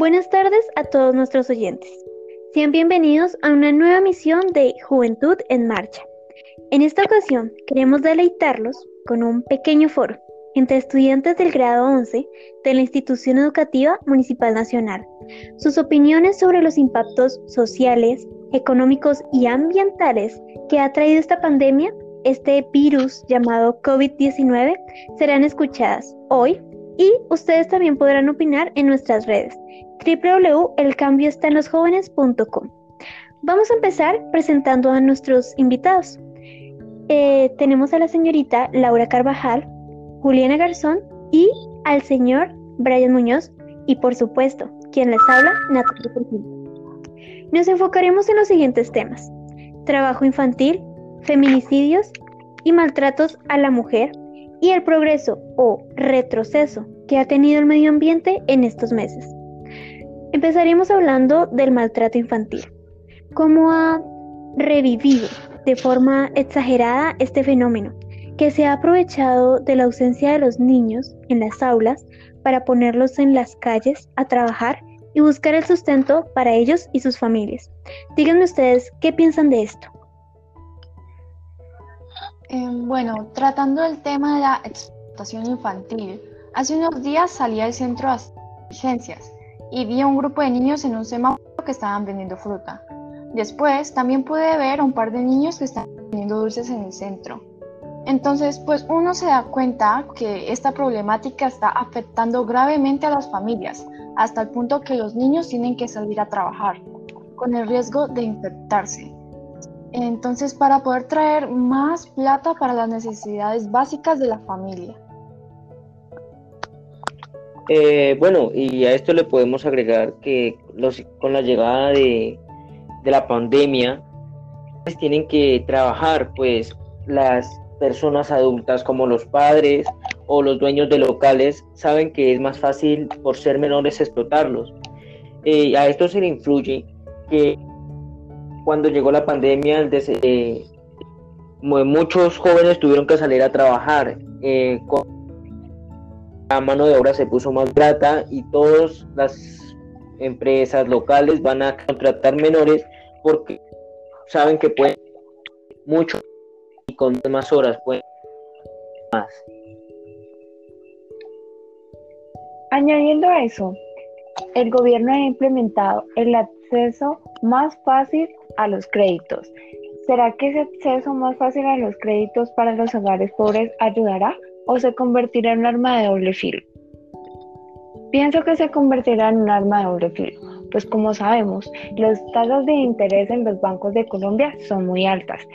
Buenas tardes a todos nuestros oyentes. Sean bienvenidos a una nueva misión de Juventud en Marcha. En esta ocasión queremos deleitarlos con un pequeño foro entre estudiantes del grado 11 de la Institución Educativa Municipal Nacional. Sus opiniones sobre los impactos sociales, económicos y ambientales que ha traído esta pandemia, este virus llamado COVID-19, serán escuchadas hoy y ustedes también podrán opinar en nuestras redes www.elcambioestaenlosjóvenes.com. Vamos a empezar presentando a nuestros invitados. Eh, tenemos a la señorita Laura Carvajal, Juliana Garzón y al señor Brian Muñoz y por supuesto, quien les habla, Natalia Nos enfocaremos en los siguientes temas. Trabajo infantil, feminicidios y maltratos a la mujer y el progreso o retroceso que ha tenido el medio ambiente en estos meses. Empezaremos hablando del maltrato infantil, cómo ha revivido de forma exagerada este fenómeno, que se ha aprovechado de la ausencia de los niños en las aulas para ponerlos en las calles a trabajar y buscar el sustento para ellos y sus familias. Díganme ustedes qué piensan de esto. Em, bueno, tratando el tema de la explotación infantil, hace unos días salí al centro de asistencias y vi a un grupo de niños en un semáforo que estaban vendiendo fruta. Después también pude ver a un par de niños que estaban vendiendo dulces en el centro. Entonces, pues uno se da cuenta que esta problemática está afectando gravemente a las familias, hasta el punto que los niños tienen que salir a trabajar, con el riesgo de infectarse. Entonces, para poder traer más plata para las necesidades básicas de la familia. Eh, bueno, y a esto le podemos agregar que con la llegada de, la pandemia, pues tienen que trabajar, pues las personas adultas como los padres o los dueños de locales saben que es más fácil por ser menores explotarlos. Eh, a esto se le influye que cuando llegó la pandemia, eh, muchos jóvenes tuvieron que salir a trabajar. Eh, la mano de obra se puso más grata y todas las empresas locales van a contratar menores porque saben que pueden mucho y con más horas pueden más. Añadiendo a eso, el gobierno ha implementado el acceso más fácil a los créditos. ¿Será que ese acceso más fácil a los créditos para los hogares pobres ayudará o se convertirá en un arma de doble filo? Pienso que se convertirá en un arma de doble filo, pues como sabemos, las tasas de interés en los bancos de Colombia son muy altas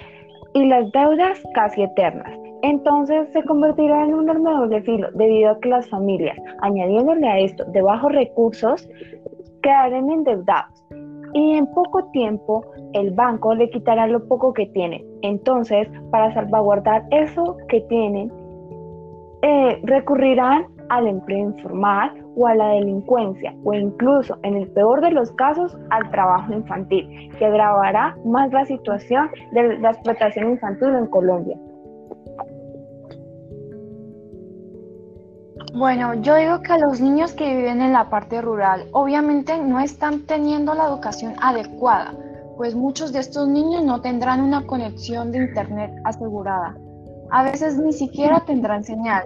y las deudas casi eternas. Entonces se convertirá en un arma de doble filo debido a que las familias, añadiéndole a esto de bajos recursos, quedarán endeudados y en poco tiempo el banco le quitará lo poco que tiene. Entonces, para salvaguardar eso que tienen, eh, recurrirán al empleo informal o a la delincuencia o incluso, en el peor de los casos, al trabajo infantil, que agravará más la situación de la explotación infantil en Colombia. Bueno, yo digo que los niños que viven en la parte rural obviamente no están teniendo la educación adecuada, pues muchos de estos niños no tendrán una conexión de internet asegurada. A veces ni siquiera tendrán señal.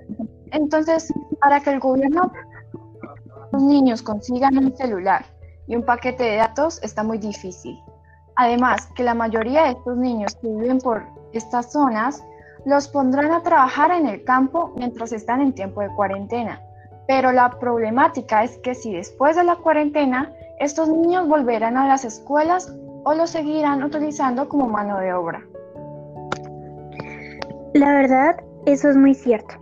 Entonces, para que el gobierno los niños consigan un celular y un paquete de datos está muy difícil. Además, que la mayoría de estos niños que viven por estas zonas los pondrán a trabajar en el campo mientras están en tiempo de cuarentena. Pero la problemática es que si después de la cuarentena estos niños volverán a las escuelas o los seguirán utilizando como mano de obra. La verdad, eso es muy cierto.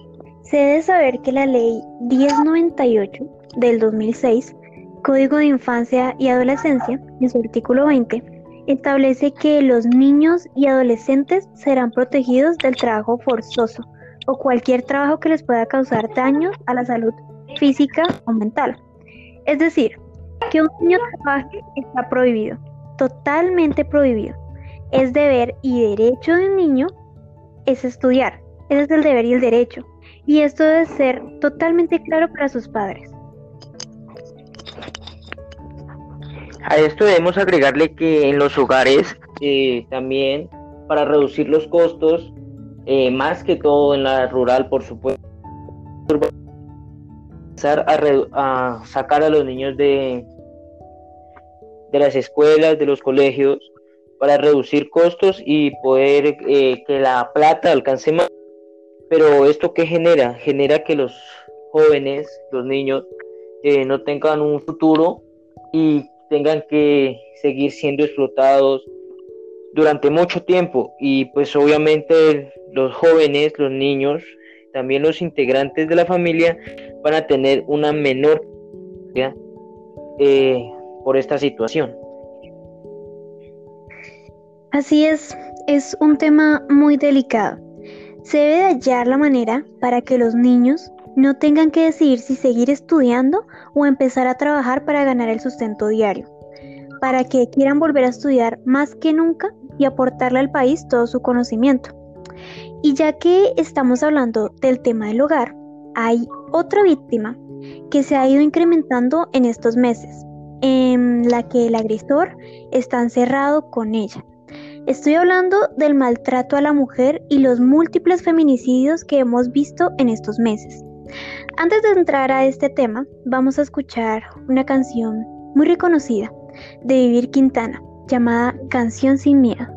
Se debe saber que la ley 1098 del 2006, Código de Infancia y Adolescencia, en su artículo 20, establece que los niños y adolescentes serán protegidos del trabajo forzoso o cualquier trabajo que les pueda causar daños a la salud física o mental. Es decir, que un niño trabaje está prohibido, totalmente prohibido. Es deber y derecho de un niño es estudiar. Ese es el deber y el derecho. Y esto debe ser totalmente claro para sus padres. A esto debemos agregarle que en los hogares eh, también para reducir los costos, eh, más que todo en la rural, por supuesto, empezar a, sacar a los niños de, de las escuelas, de los colegios, para reducir costos y poder eh, que la plata alcance más. Pero esto qué genera? Genera que los jóvenes, los niños, no tengan un futuro y tengan que seguir siendo explotados durante mucho tiempo y pues obviamente los jóvenes, los niños, también los integrantes de la familia van a tener una menor eh, por esta situación. Así es, es un tema muy delicado. Se debe hallar la manera para que los niños no tengan que decidir si seguir estudiando o empezar a trabajar para ganar el sustento diario, para que quieran volver a estudiar más que nunca y aportarle al país todo su conocimiento. Y ya que estamos hablando del tema del hogar, hay otra víctima que se ha ido incrementando en estos meses, en la que el agresor está encerrado con ella. Estoy hablando del maltrato a la mujer y los múltiples feminicidios que hemos visto en estos meses. Antes de entrar a este tema, vamos a escuchar una canción muy reconocida de Vivir Quintana, llamada Canción sin Miedo.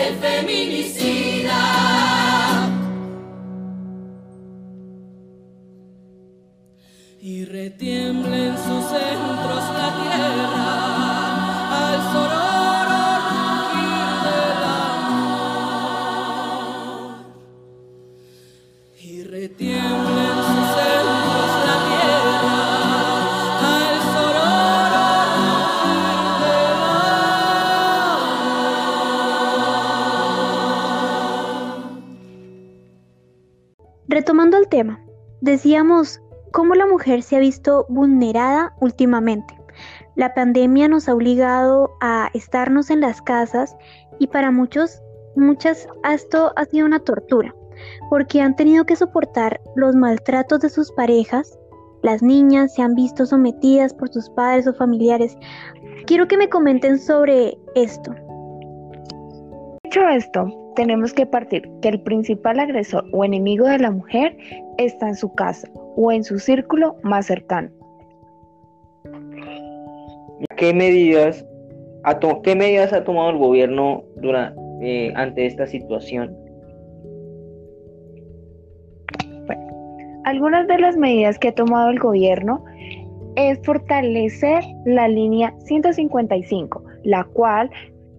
el feminicida. Y retiembla en sus centros la tierra al sonoro rugir del amor. Y retiembla decíamos cómo la mujer se ha visto vulnerada últimamente. La pandemia nos ha obligado a estarnos en las casas y para muchos, muchas, esto ha sido una tortura, porque han tenido que soportar los maltratos de sus parejas. Las niñas se han visto sometidas por sus padres o familiares. Quiero que me comenten sobre esto. Dicho esto, tenemos que partir que el principal agresor o enemigo de la mujer está en su casa o en su círculo más cercano. ¿Qué medidas ha, qué medidas ha tomado el gobierno durante, eh, ante esta situación? Bueno, algunas de las medidas que ha tomado el gobierno es fortalecer la línea 155, la cual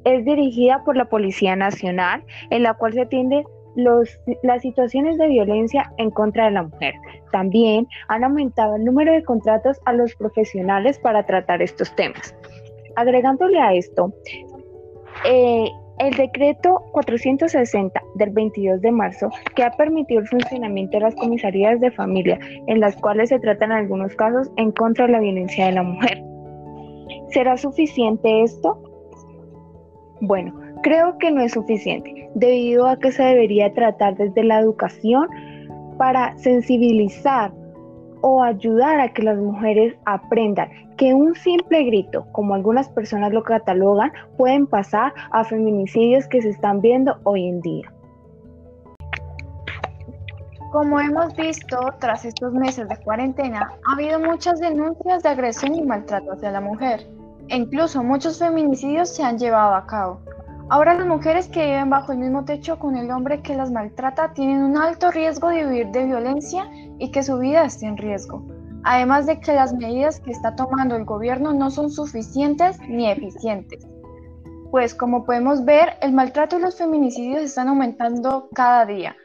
es dirigida por la Policía Nacional, en la cual se atiende los, las situaciones de violencia en contra de la mujer. También han aumentado el número de contratos a los profesionales para tratar estos temas. Agregándole a esto, eh, el decreto 460 del 22 de marzo, que ha permitido el funcionamiento de las comisarías de familia, en las cuales se tratan algunos casos en contra de la violencia de la mujer. ¿Será suficiente esto? Bueno, creo que no es suficiente, debido a que se debería tratar desde la educación para sensibilizar o ayudar a que las mujeres aprendan que un simple grito, como algunas personas lo catalogan, pueden pasar a feminicidios que se están viendo hoy en día. Como hemos visto, tras estos meses de cuarentena, ha habido muchas denuncias de agresión y maltrato hacia la mujer. E incluso muchos feminicidios se han llevado a cabo. Ahora las mujeres que viven bajo el mismo techo con el hombre que las maltrata tienen un alto riesgo de vivir de violencia y que su vida esté en riesgo. Además de que las medidas que está tomando el gobierno no son suficientes ni eficientes. Pues como podemos ver, el maltrato y los feminicidios están aumentando cada día.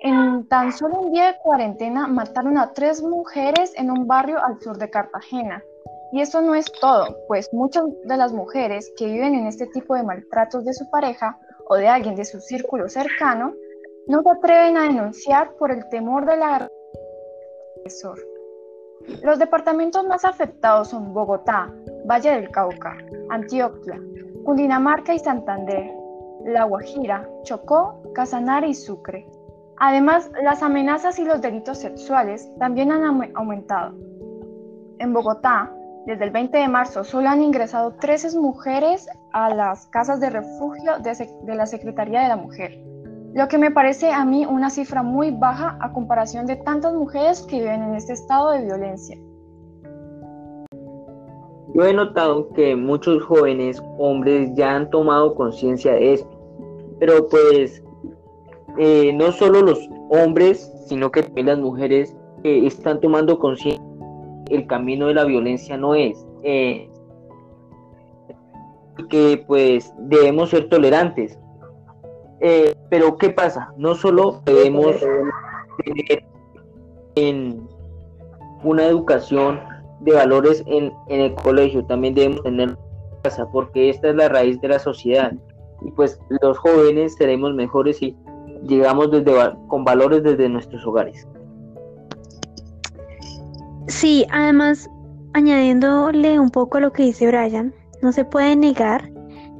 En tan solo un día de cuarentena mataron a tres mujeres en un barrio al sur de Cartagena. Y eso no es todo, pues muchas de las mujeres que viven en este tipo de maltratos de su pareja o de alguien de su círculo cercano no se atreven a denunciar por el temor de la agresor. Los departamentos más afectados son Bogotá, Valle del Cauca, Antioquia, Cundinamarca y Santander, La Guajira, Chocó, Casanare y Sucre. Además, las amenazas y los delitos sexuales también han aumentado. En Bogotá, desde el 20 de marzo solo han ingresado 13 mujeres a las casas de refugio de, la Secretaría de la Mujer, lo que me parece a mí una cifra muy baja a comparación de tantas mujeres que viven en este estado de violencia. Yo he notado que muchos jóvenes hombres ya han tomado conciencia de esto, pero pues eh, no solo los hombres, sino que también las mujeres están tomando conciencia el camino de la violencia no es. Eh, que pues debemos ser tolerantes. Eh, pero ¿qué pasa? No solo debemos tener en una educación de valores en, el colegio, también debemos tener casa, porque esta es la raíz de la sociedad. Y pues los jóvenes seremos mejores si llegamos desde, con valores desde nuestros hogares. Sí, además, añadiéndole un poco a lo que dice Brian, no se puede negar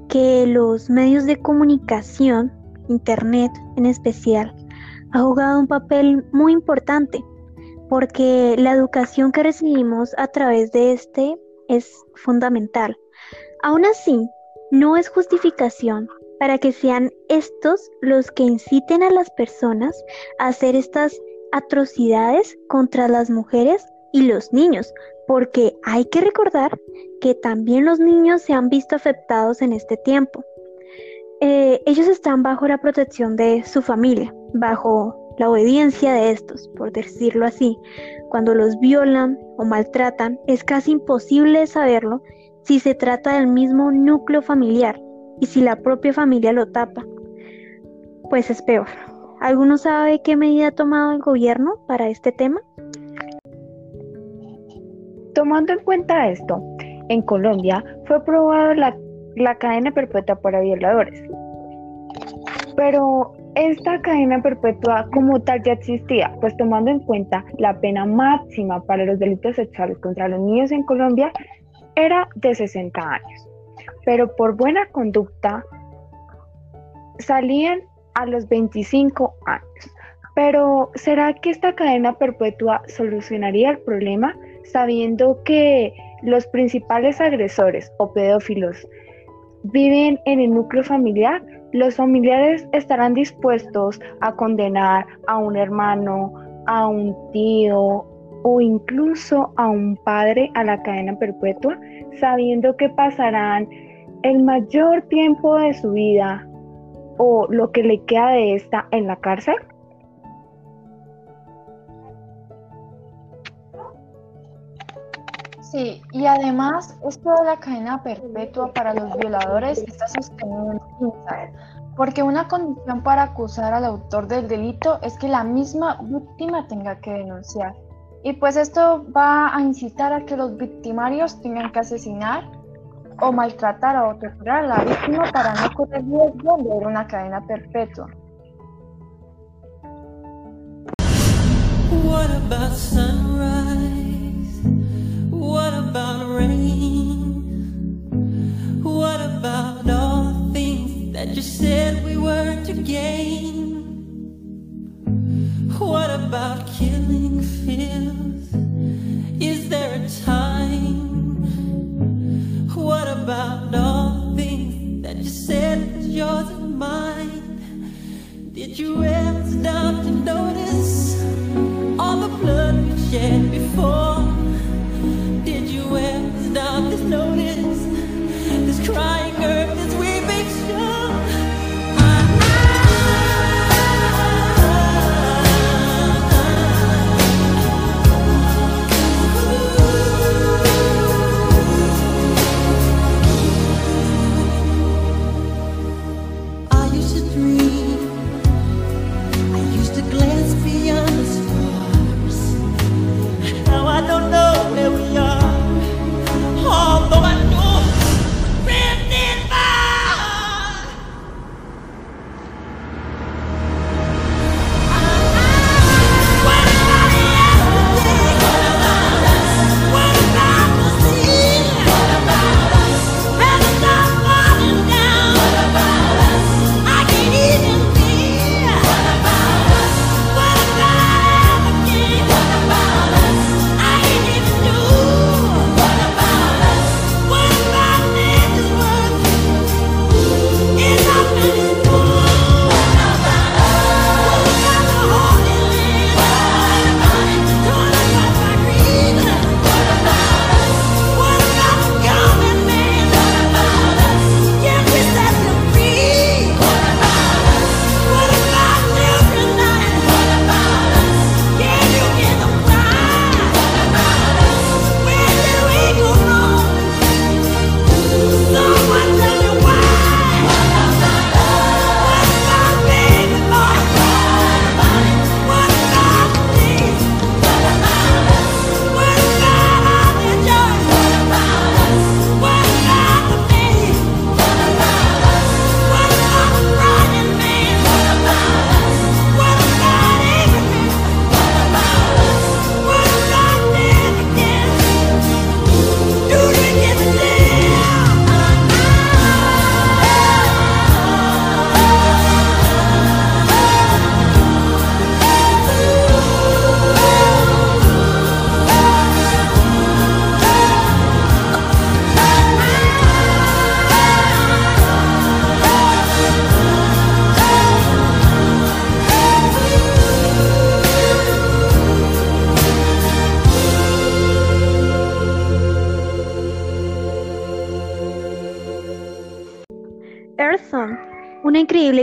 que los medios de comunicación, Internet en especial, ha jugado un papel muy importante porque la educación que recibimos a través de este es fundamental. Aún así, no es justificación para que sean estos los que inciten a las personas a hacer estas atrocidades contra las mujeres y los niños, porque hay que recordar que también los niños se han visto afectados en este tiempo. Eh, ellos están bajo la protección de su familia, bajo la obediencia de estos, por decirlo así. Cuando los violan o maltratan, es casi imposible saberlo si se trata del mismo núcleo familiar y si la propia familia lo tapa. Pues es peor. ¿Alguno sabe qué medida ha tomado el gobierno para este tema? Tomando en cuenta esto, en Colombia fue aprobada la, cadena perpetua para violadores. Pero esta cadena perpetua como tal ya existía, pues tomando en cuenta la pena máxima para los delitos sexuales contra los niños en Colombia era de 60 años, pero por buena conducta salían a los 25 años. Pero ¿será que esta cadena perpetua solucionaría el problema sabiendo que los principales agresores o pedófilos viven en el núcleo familiar? Los familiares estarán dispuestos a condenar a un hermano, a un tío o incluso a un padre a la cadena perpetua, sabiendo que pasarán el mayor tiempo de su vida o lo que le queda de esta en la cárcel? Sí, y además esto de la cadena perpetua para los violadores está sostenido en pinzas, porque una condición para acusar al autor del delito es que la misma víctima tenga que denunciar. Y pues esto va a incitar a que los victimarios tengan que asesinar o maltratar o torturar a la víctima para no correr riesgo de una cadena perpetua. What about sunrise? What about rain? What about all the things that you said we were to gain? What about killing fears? Is there a time? What about all the things that you said was yours and mine? Did you ever stop to notice all the blood we shed before?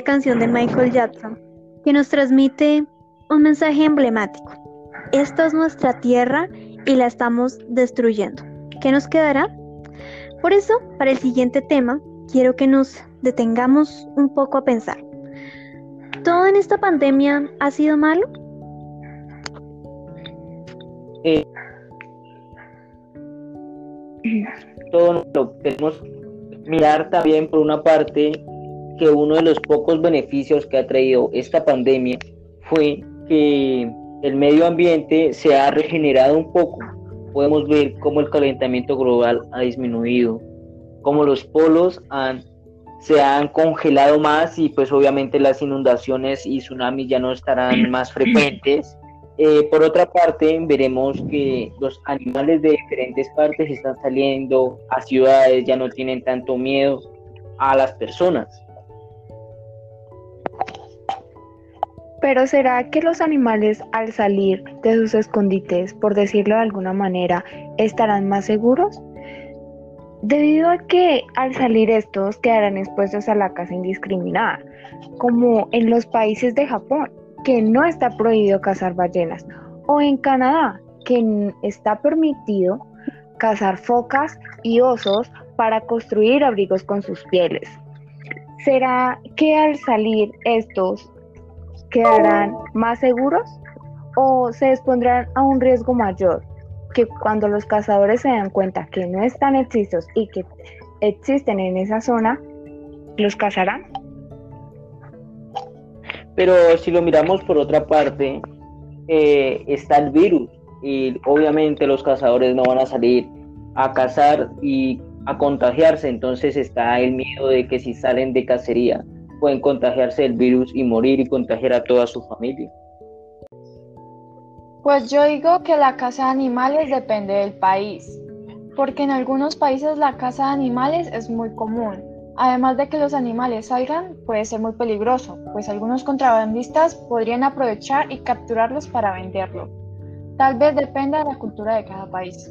Canción de Michael Jackson que nos transmite un mensaje emblemático. Esta es nuestra tierra y la estamos destruyendo. ¿Qué nos quedará? Por eso, para el siguiente tema, quiero que nos detengamos un poco a pensar. ¿Todo en esta pandemia ha sido malo? Eh, todo lo tenemos mirar también por una parte que uno de los pocos beneficios que ha traído esta pandemia fue que el medio ambiente se ha regenerado un poco. Podemos ver cómo el calentamiento global ha disminuido, cómo los polos han, se han congelado más y pues obviamente las inundaciones y tsunamis ya no estarán más frecuentes. Eh, por otra parte, veremos que los animales de diferentes partes están saliendo a ciudades, ya no tienen tanto miedo a las personas. Pero ¿será que los animales al salir de sus escondites, por decirlo de alguna manera, estarán más seguros? Debido a que al salir estos quedarán expuestos a la caza indiscriminada, como en los países de Japón, que no está prohibido cazar ballenas, o en Canadá, que está permitido cazar focas y osos para construir abrigos con sus pieles. ¿Será que al salir estos quedarán más seguros o se expondrán a un riesgo mayor que cuando los cazadores se dan cuenta que no están hechizos y que existen en esa zona, los cazarán? Pero si lo miramos por otra parte, eh, está el virus y obviamente los cazadores no van a salir a cazar y a contagiarse, entonces está el miedo de que si salen de cacería pueden contagiarse el virus y morir y contagiar a toda su familia. Pues yo digo que la caza de animales depende del país, porque en algunos países la caza de animales es muy común. Además de que los animales salgan, puede ser muy peligroso, pues algunos contrabandistas podrían aprovechar y capturarlos para venderlo. Tal vez dependa de la cultura de cada país.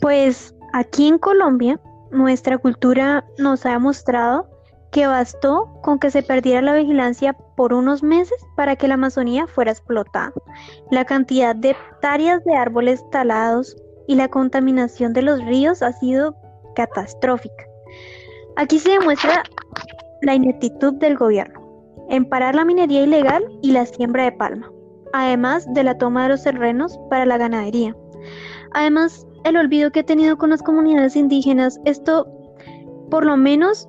Pues aquí en Colombia, nuestra cultura nos ha mostrado que bastó con que se perdiera la vigilancia por unos meses para que la Amazonía fuera explotada. La cantidad de hectáreas de árboles talados y la contaminación de los ríos ha sido catastrófica. Aquí se demuestra la ineptitud del gobierno en parar la minería ilegal y la siembra de palma, además de la toma de los terrenos para la ganadería. Además, el olvido que ha tenido con las comunidades indígenas, esto por lo menos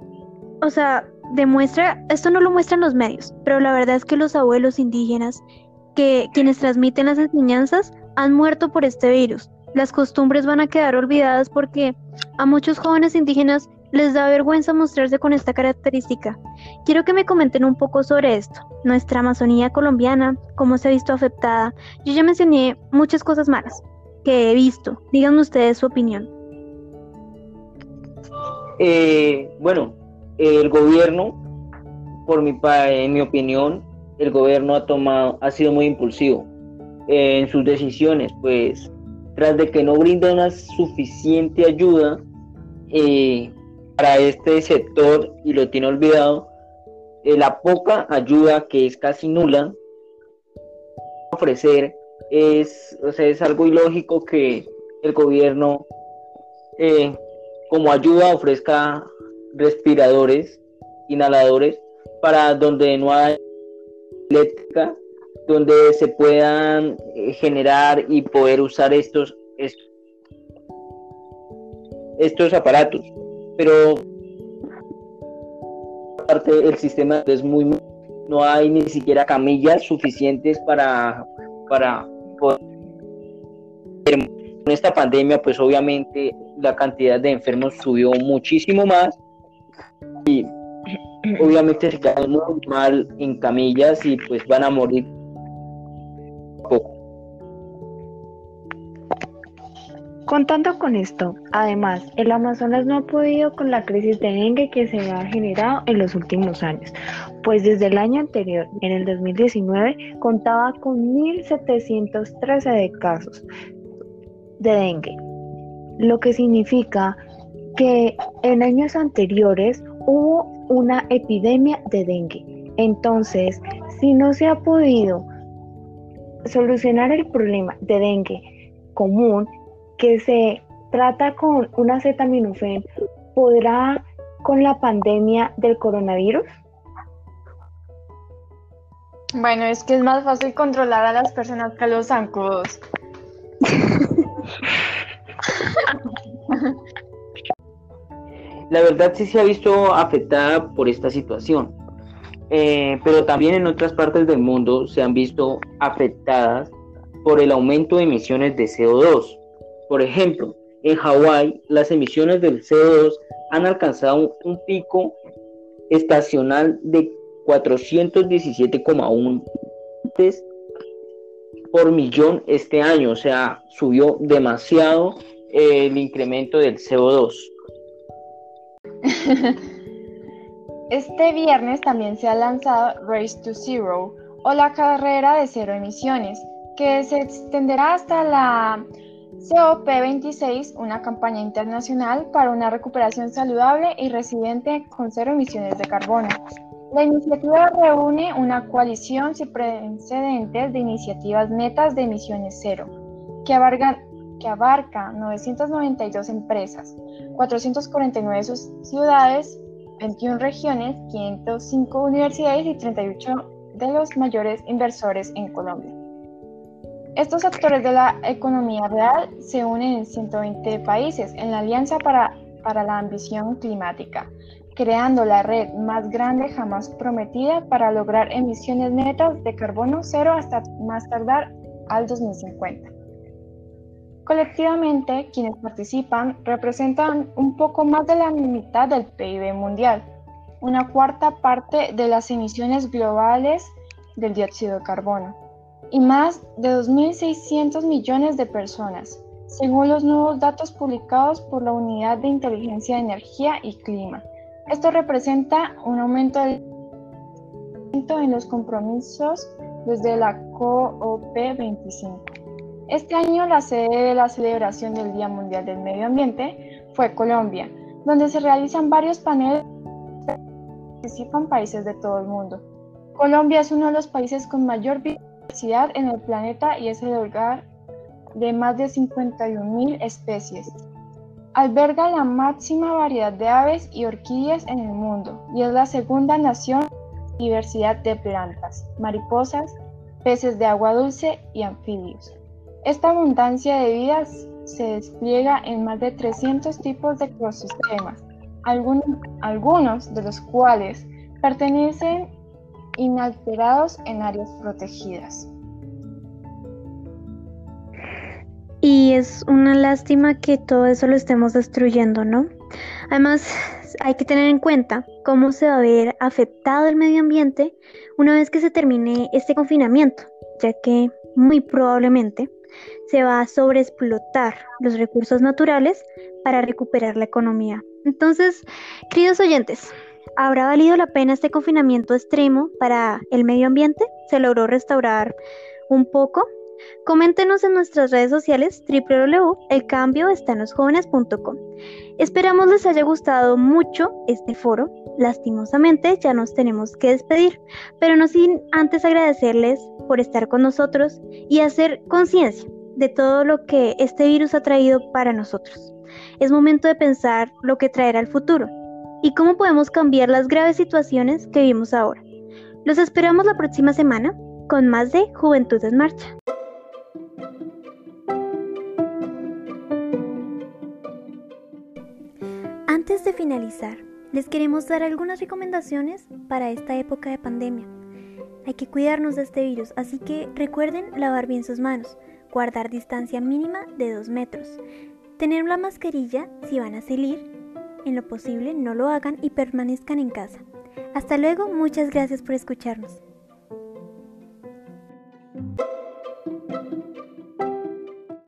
o sea, demuestra, esto no lo muestran los medios, pero la verdad es que los abuelos indígenas, que quienes transmiten las enseñanzas, han muerto por este virus. Las costumbres van a quedar olvidadas porque a muchos jóvenes indígenas les da vergüenza mostrarse con esta característica. Quiero que me comenten un poco sobre esto, nuestra Amazonía colombiana, cómo se ha visto afectada. Yo ya mencioné muchas cosas malas que he visto. Díganme ustedes su opinión. Eh, bueno, el gobierno, por mi, en mi opinión, el gobierno ha tomado, ha sido muy impulsivo en sus decisiones, pues tras de que no brinda una suficiente ayuda eh, para este sector y lo tiene olvidado, eh, la poca ayuda que es casi nula ofrecer es, o sea, es algo ilógico que el gobierno eh, como ayuda ofrezca respiradores, inhaladores, para donde no hay eléctrica, donde se puedan eh, generar y poder usar estos, estos, aparatos. Pero aparte el sistema es muy no hay ni siquiera camillas suficientes para para poder con esta pandemia pues obviamente la cantidad de enfermos subió muchísimo más y obviamente se quedan muy mal en camillas y pues van a morir poco. Contando con esto, además, el Amazonas no ha podido con la crisis de dengue que se ha generado en los últimos años, pues desde el año anterior, en el 2019, contaba con 1.713 de casos de dengue, lo que significa que en años anteriores hubo una epidemia de dengue. Entonces, si no se ha podido solucionar el problema de dengue común que se trata con una acetaminofén, ¿podrá con la pandemia del coronavirus? Bueno, es que es más fácil controlar a las personas que a los zancudos. la verdad sí se ha visto afectada por esta situación, eh, pero también en otras partes del mundo se han visto afectadas por el aumento de emisiones de CO2. Por ejemplo, en Hawái las emisiones del CO2 han alcanzado un, pico estacional de 417,1 por millón este año, o sea, subió demasiado el incremento del CO2. Este viernes también se ha lanzado Race to Zero o la carrera de cero emisiones, que se extenderá hasta la COP26, una campaña internacional para una recuperación saludable y resiliente con cero emisiones de carbono. La iniciativa reúne una coalición sin precedentes de iniciativas netas de emisiones cero, que abarca, que abarca 992 empresas, 449 ciudades, 21 regiones, 505 universidades y 38 de los mayores inversores en Colombia. Estos actores de la economía real se unen en 120 países en la Alianza para, para la Ambición Climática, creando la red más grande jamás prometida para lograr emisiones netas de carbono cero hasta más tardar al 2050. Colectivamente, quienes participan representan un poco más de la mitad del PIB mundial, una cuarta parte de las emisiones globales del dióxido de carbono y más de 2.600 millones de personas, según los nuevos datos publicados por la Unidad de Inteligencia de Energía y Clima. Esto representa un aumento en los compromisos desde la COP25. Este año la sede de la celebración del Día Mundial del Medio Ambiente fue Colombia, donde se realizan varios paneles que participan países de todo el mundo. Colombia es uno de los países con mayor en el planeta y es el hogar de más de 51.000 especies. Alberga la máxima variedad de aves y orquídeas en el mundo y es la segunda nación diversidad de plantas, mariposas, peces de agua dulce y anfibios. Esta abundancia de vidas se despliega en más de 300 tipos de ecosistemas, algunos, algunos de los cuales pertenecen inalterados en áreas protegidas. Y es una lástima que todo eso lo estemos destruyendo, ¿no? Además, hay que tener en cuenta cómo se va a ver afectado el medio ambiente una vez que se termine este confinamiento, ya que muy probablemente se va a sobreexplotar los recursos naturales para recuperar la economía. Entonces, queridos oyentes, ¿Habrá valido la pena este confinamiento extremo para el medio ambiente? ¿Se logró restaurar un poco? Coméntenos en nuestras redes sociales www.elcambioestaenlosjóvenes.com. Esperamos les haya gustado mucho este foro. Lastimosamente ya nos tenemos que despedir, pero no sin antes agradecerles por estar con nosotros y hacer conciencia de todo lo que este virus ha traído para nosotros. Es momento de pensar lo que traerá el futuro y cómo podemos cambiar las graves situaciones que vivimos ahora. Los esperamos la próxima semana con más de Juventud en Marcha. Antes de finalizar, les queremos dar algunas recomendaciones para esta época de pandemia. Hay que cuidarnos de este virus, así que recuerden lavar bien sus manos, guardar distancia mínima de 2 metros, tener la mascarilla si van a salir, en lo posible no lo hagan y permanezcan en casa. Hasta luego, muchas gracias por escucharnos.